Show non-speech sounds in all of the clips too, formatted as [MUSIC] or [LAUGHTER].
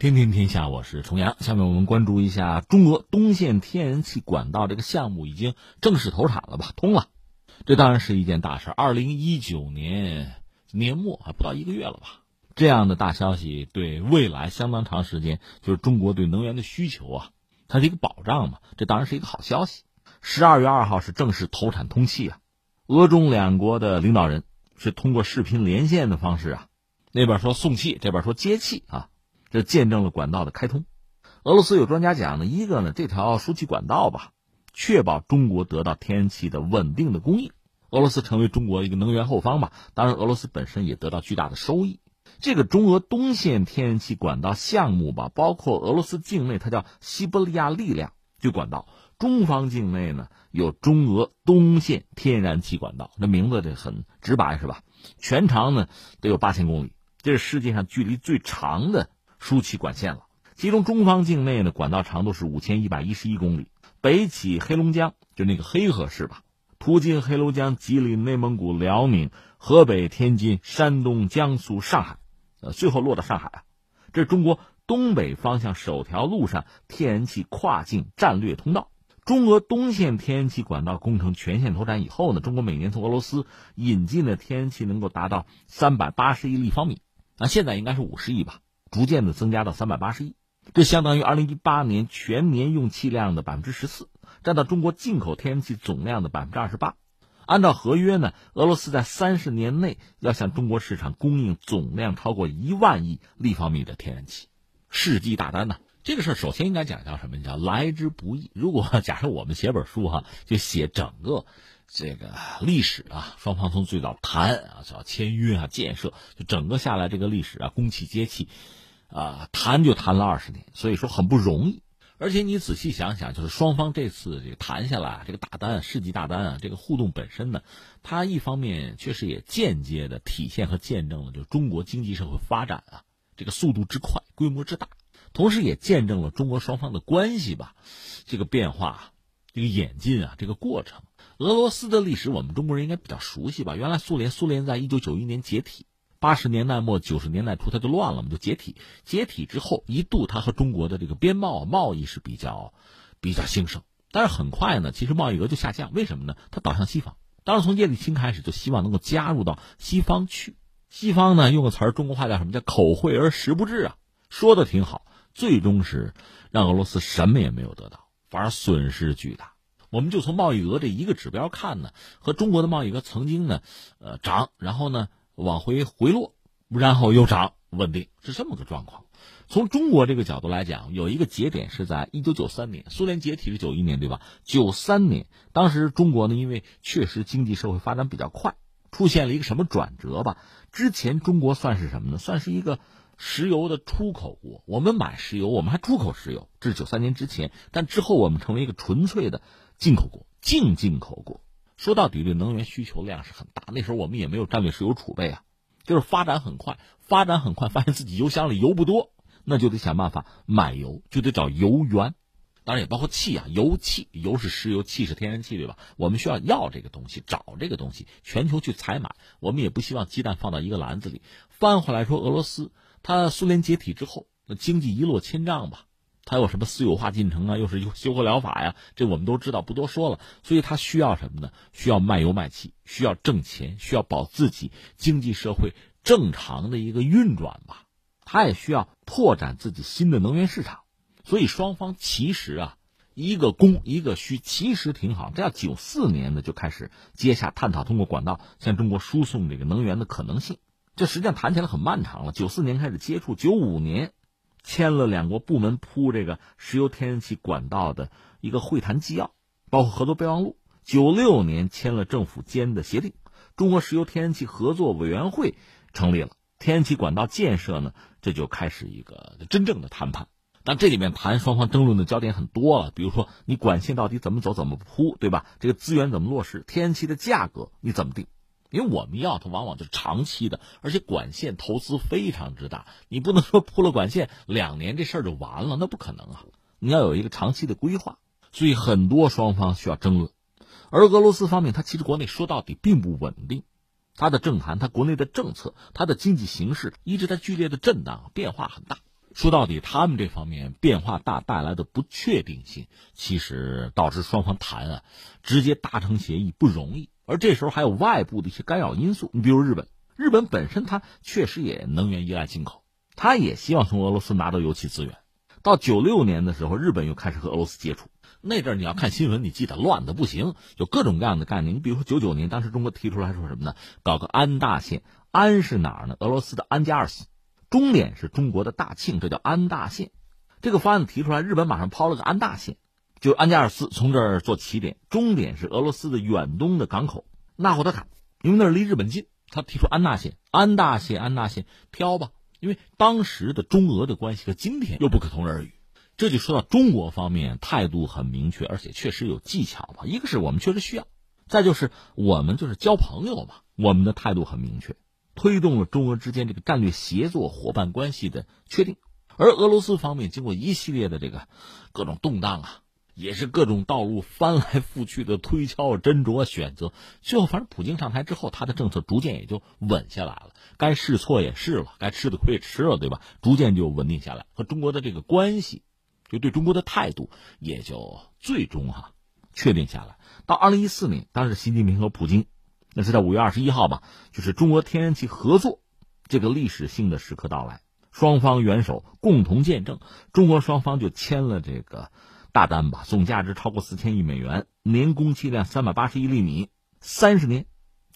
天天天下，我是重阳。下面我们关注一下中俄东线天然气管道这个项目已经正式投产了吧？通了，这当然是一件大事。二零一九年年末还不到一个月了吧？这样的大消息对未来相当长时间，就是中国对能源的需求啊，它是一个保障嘛。这当然是一个好消息。十二月二号是正式投产通气啊，俄中两国的领导人是通过视频连线的方式啊，那边说送气，这边说接气啊。这见证了管道的开通。俄罗斯有专家讲呢，一个呢，这条输气管道吧，确保中国得到天然气的稳定的供应，俄罗斯成为中国一个能源后方吧。当然，俄罗斯本身也得到巨大的收益。这个中俄东线天然气管道项目吧，包括俄罗斯境内，它叫西伯利亚力量这管道；中方境内呢，有中俄东线天然气管道，那名字这很直白是吧？全长呢得有八千公里，这是世界上距离最长的。输气管线了，其中中方境内呢，管道长度是五千一百一十一公里，北起黑龙江，就那个黑河市吧，途经黑龙江、吉林、内蒙古、辽宁、河北、天津、山东、江苏、上海，呃，最后落到上海啊。这是中国东北方向首条陆上天然气跨境战略通道。中俄东线天然气管道工程全线投产以后呢，中国每年从俄罗斯引进的天然气能够达到三百八十亿立方米，那现在应该是五十亿吧。逐渐的增加到三百八十亿，这相当于二零一八年全年用气量的百分之十四，占到中国进口天然气总量的百分之二十八。按照合约呢，俄罗斯在三十年内要向中国市场供应总量超过一万亿立方米的天然气，世纪大单呢。这个事儿首先应该讲叫什么？叫来之不易。如果 [LAUGHS] 假设我们写本书哈，就写整个。这个历史啊，双方从最早谈啊，叫签约啊，建设，就整个下来这个历史啊，供气接气，啊，谈就谈了二十年，所以说很不容易。而且你仔细想想，就是双方这次这个谈下来这个大单，世纪大单啊，这个互动本身呢，它一方面确实也间接的体现和见证了，就中国经济社会发展啊，这个速度之快，规模之大，同时也见证了中国双方的关系吧，这个变化，这个演进啊，这个过程。俄罗斯的历史，我们中国人应该比较熟悉吧？原来苏联，苏联在一九九一年解体，八十年代末九十年代初它就乱了嘛，就解体。解体之后，一度它和中国的这个边贸贸易是比较比较兴盛，但是很快呢，其实贸易额就下降。为什么呢？它倒向西方。当时从叶利钦开始就希望能够加入到西方去。西方呢，用个词儿，中国话叫什么叫口惠而实不至啊？说的挺好，最终是让俄罗斯什么也没有得到，反而损失巨大。我们就从贸易额这一个指标看呢，和中国的贸易额曾经呢，呃涨，然后呢往回回落，然后又涨，稳定是这么个状况。从中国这个角度来讲，有一个节点是在一九九三年，苏联解体是九一年，对吧？九三年，当时中国呢，因为确实经济社会发展比较快，出现了一个什么转折吧？之前中国算是什么呢？算是一个。石油的出口国，我们买石油，我们还出口石油，这是九三年之前。但之后我们成为一个纯粹的进口国，净进口国。说到底，这能源需求量是很大。那时候我们也没有战略石油储备啊，就是发展很快，发展很快，发现自己油箱里油不多，那就得想办法买油，就得找油源。当然也包括气啊，油气，油是石油，气是天然气，对吧？我们需要要这个东西，找这个东西，全球去采买。我们也不希望鸡蛋放到一个篮子里。翻回来说，俄罗斯。他苏联解体之后，那经济一落千丈吧？还有什么私有化进程啊？又是修修疗法呀？这我们都知道，不多说了。所以他需要什么呢？需要卖油卖气，需要挣钱，需要保自己经济社会正常的一个运转吧。他也需要拓展自己新的能源市场。所以双方其实啊，一个供一个需，其实挺好。这要九四年呢就开始接下探讨通过管道向中国输送这个能源的可能性。这实际上谈起来很漫长了。九四年开始接触，九五年签了两国部门铺这个石油天然气管道的一个会谈纪要，包括合作备忘录。九六年签了政府间的协定，中国石油天然气合作委员会成立了。天然气管道建设呢，这就开始一个真正的谈判。但这里面谈双方争论的焦点很多了，比如说你管线到底怎么走、怎么铺，对吧？这个资源怎么落实？天然气的价格你怎么定？因为我们要它往往就是长期的，而且管线投资非常之大，你不能说铺了管线两年这事儿就完了，那不可能啊！你要有一个长期的规划，所以很多双方需要争论。而俄罗斯方面，它其实国内说到底并不稳定，它的政坛、它国内的政策、它的经济形势一直在剧烈的震荡，变化很大。说到底，他们这方面变化大带来的不确定性，其实导致双方谈啊，直接达成协议不容易。而这时候还有外部的一些干扰因素，你比如日本，日本本身它确实也能源依赖进口，它也希望从俄罗斯拿到油气资源。到九六年的时候，日本又开始和俄罗斯接触。那阵儿你要看新闻，你记得乱的不行，有各种各样的概念。你比如说九九年，当时中国提出来说什么呢？搞个安大线，安是哪儿呢？俄罗斯的安加尔斯。终点是中国的大庆，这叫安大线。这个方案提出来，日本马上抛了个安大线，就安加尔斯从这儿做起点，终点是俄罗斯的远东的港口纳霍德卡，因为那儿离日本近。他提出安大线，安大线，安大线，挑吧。因为当时的中俄的关系和今天又不可同日而语。这就说到中国方面态度很明确，而且确实有技巧吧。一个是我们确实需要，再就是我们就是交朋友嘛，我们的态度很明确。推动了中俄之间这个战略协作伙伴关系的确定，而俄罗斯方面经过一系列的这个各种动荡啊，也是各种道路翻来覆去的推敲斟酌选择，最后反正普京上台之后，他的政策逐渐也就稳下来了，该试错也试了，该吃的亏也吃了，对吧？逐渐就稳定下来，和中国的这个关系，就对中国的态度也就最终哈确定下来。到二零一四年，当时习近平和普京。那是在五月二十一号吧，就是中国天然气合作这个历史性的时刻到来，双方元首共同见证，中国双方就签了这个大单吧，总价值超过四千亿美元，年供气量三百八十亿立米，三十年，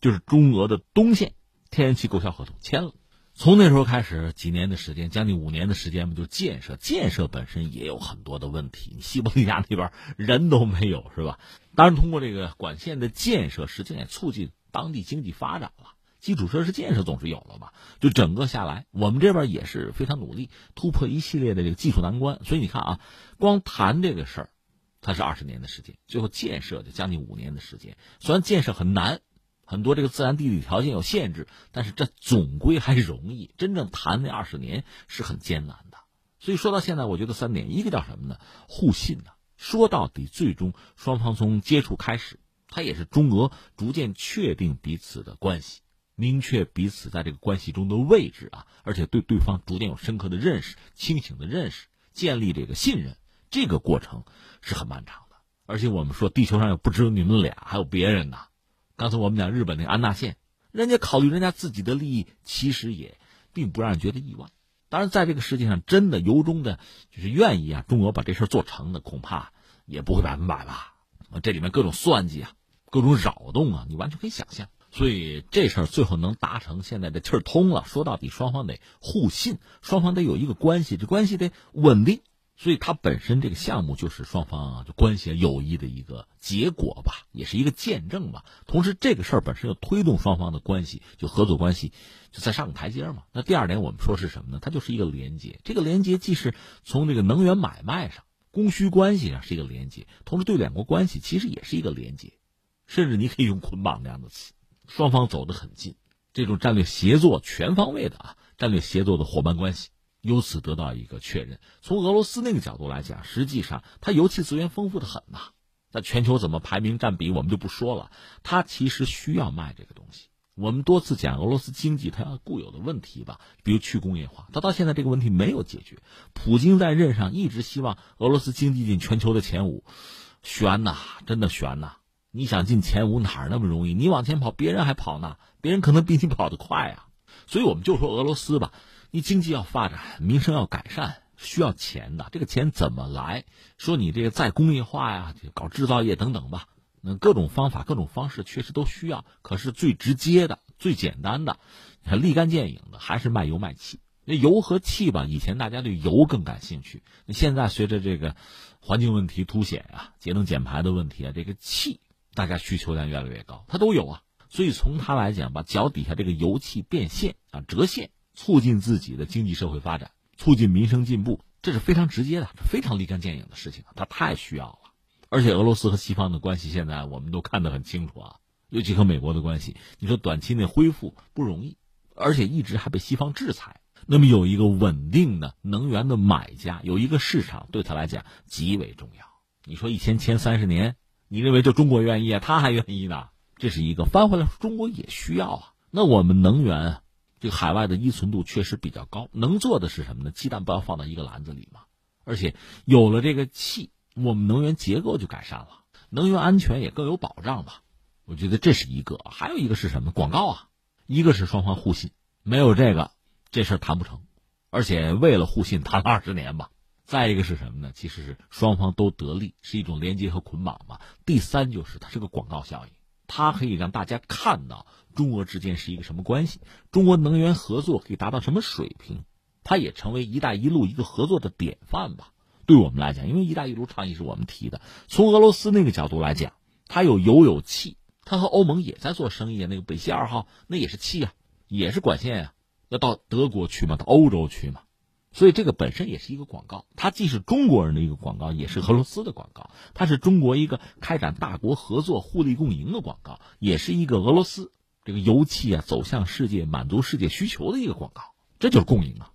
就是中俄的东线天然气购销合同签了。从那时候开始，几年的时间，将近五年的时间嘛，就建设，建设本身也有很多的问题。西伯利亚那边人都没有，是吧？当然，通过这个管线的建设，实际上也促进。当地经济发展了，基础设施建设总是有了吧？就整个下来，我们这边也是非常努力突破一系列的这个技术难关。所以你看啊，光谈这个事儿，它是二十年的时间，最后建设就将近五年的时间。虽然建设很难，很多这个自然地理条件有限制，但是这总归还容易。真正谈那二十年是很艰难的。所以说到现在，我觉得三点，一个叫什么呢？互信呢。说到底，最终双方从接触开始。它也是中俄逐渐确定彼此的关系，明确彼此在这个关系中的位置啊，而且对对方逐渐有深刻的认识、清醒的认识，建立这个信任，这个过程是很漫长的。而且我们说，地球上又不只有你们俩，还有别人呢。刚才我们讲日本那个安大线，人家考虑人家自己的利益，其实也并不让人觉得意外。当然，在这个世界上，真的由衷的，就是愿意啊，中俄把这事做成的，恐怕也不会百分百吧。这里面各种算计啊。各种扰动啊，你完全可以想象。所以这事儿最后能达成，现在的气儿通了。说到底，双方得互信，双方得有一个关系，这关系得稳定。所以它本身这个项目就是双方就关系友谊的一个结果吧，也是一个见证吧。同时，这个事儿本身又推动双方的关系，就合作关系就在上个台阶嘛。那第二点，我们说是什么呢？它就是一个连接。这个连接既是从这个能源买卖上、供需关系上是一个连接，同时对两国关系其实也是一个连接。甚至你可以用捆绑这样的词，双方走得很近，这种战略协作全方位的啊，战略协作的伙伴关系由此得到一个确认。从俄罗斯那个角度来讲，实际上它油气资源丰富的很呐，那全球怎么排名占比我们就不说了，它其实需要卖这个东西。我们多次讲俄罗斯经济它固有的问题吧，比如去工业化，它到现在这个问题没有解决。普京在任上一直希望俄罗斯经济进全球的前五，悬呐，真的悬呐。你想进前五哪儿那么容易？你往前跑，别人还跑呢，别人可能比你跑得快啊。所以我们就说俄罗斯吧，你经济要发展，民生要改善，需要钱的。这个钱怎么来？说你这个再工业化呀，搞制造业等等吧，那各种方法、各种方式确实都需要。可是最直接的、最简单的、立竿见影的，还是卖油卖气。那油和气吧，以前大家对油更感兴趣，那现在随着这个环境问题凸显啊，节能减排的问题啊，这个气。大家需求量越来越高，它都有啊，所以从它来讲吧，脚底下这个油气变现啊，折现，促进自己的经济社会发展，促进民生进步，这是非常直接的，非常立竿见影的事情，它太需要了。而且俄罗斯和西方的关系现在我们都看得很清楚啊，尤其和美国的关系，你说短期内恢复不容易，而且一直还被西方制裁。那么有一个稳定的能源的买家，有一个市场，对他来讲极为重要。你说一签签三十年。你认为就中国愿意啊？他还愿意呢？这是一个翻回来，中国也需要啊。那我们能源这个海外的依存度确实比较高。能做的是什么呢？鸡蛋不要放到一个篮子里嘛。而且有了这个气，我们能源结构就改善了，能源安全也更有保障吧。我觉得这是一个，还有一个是什么？广告啊，一个是双方互信，没有这个，这事儿谈不成。而且为了互信，谈了二十年吧。再一个是什么呢？其实是双方都得利，是一种连接和捆绑嘛。第三就是它是个广告效应，它可以让大家看到中俄之间是一个什么关系，中国能源合作可以达到什么水平，它也成为“一带一路”一个合作的典范吧。对我们来讲，因为“一带一路”倡议是我们提的，从俄罗斯那个角度来讲，它有油有气，它和欧盟也在做生意啊。那个北溪二号那也是气啊，也是管线啊，要到德国去嘛，到欧洲去嘛。所以这个本身也是一个广告，它既是中国人的一个广告，也是俄罗斯的广告。它是中国一个开展大国合作、互利共赢的广告，也是一个俄罗斯这个油气啊走向世界、满足世界需求的一个广告。这就是共赢啊。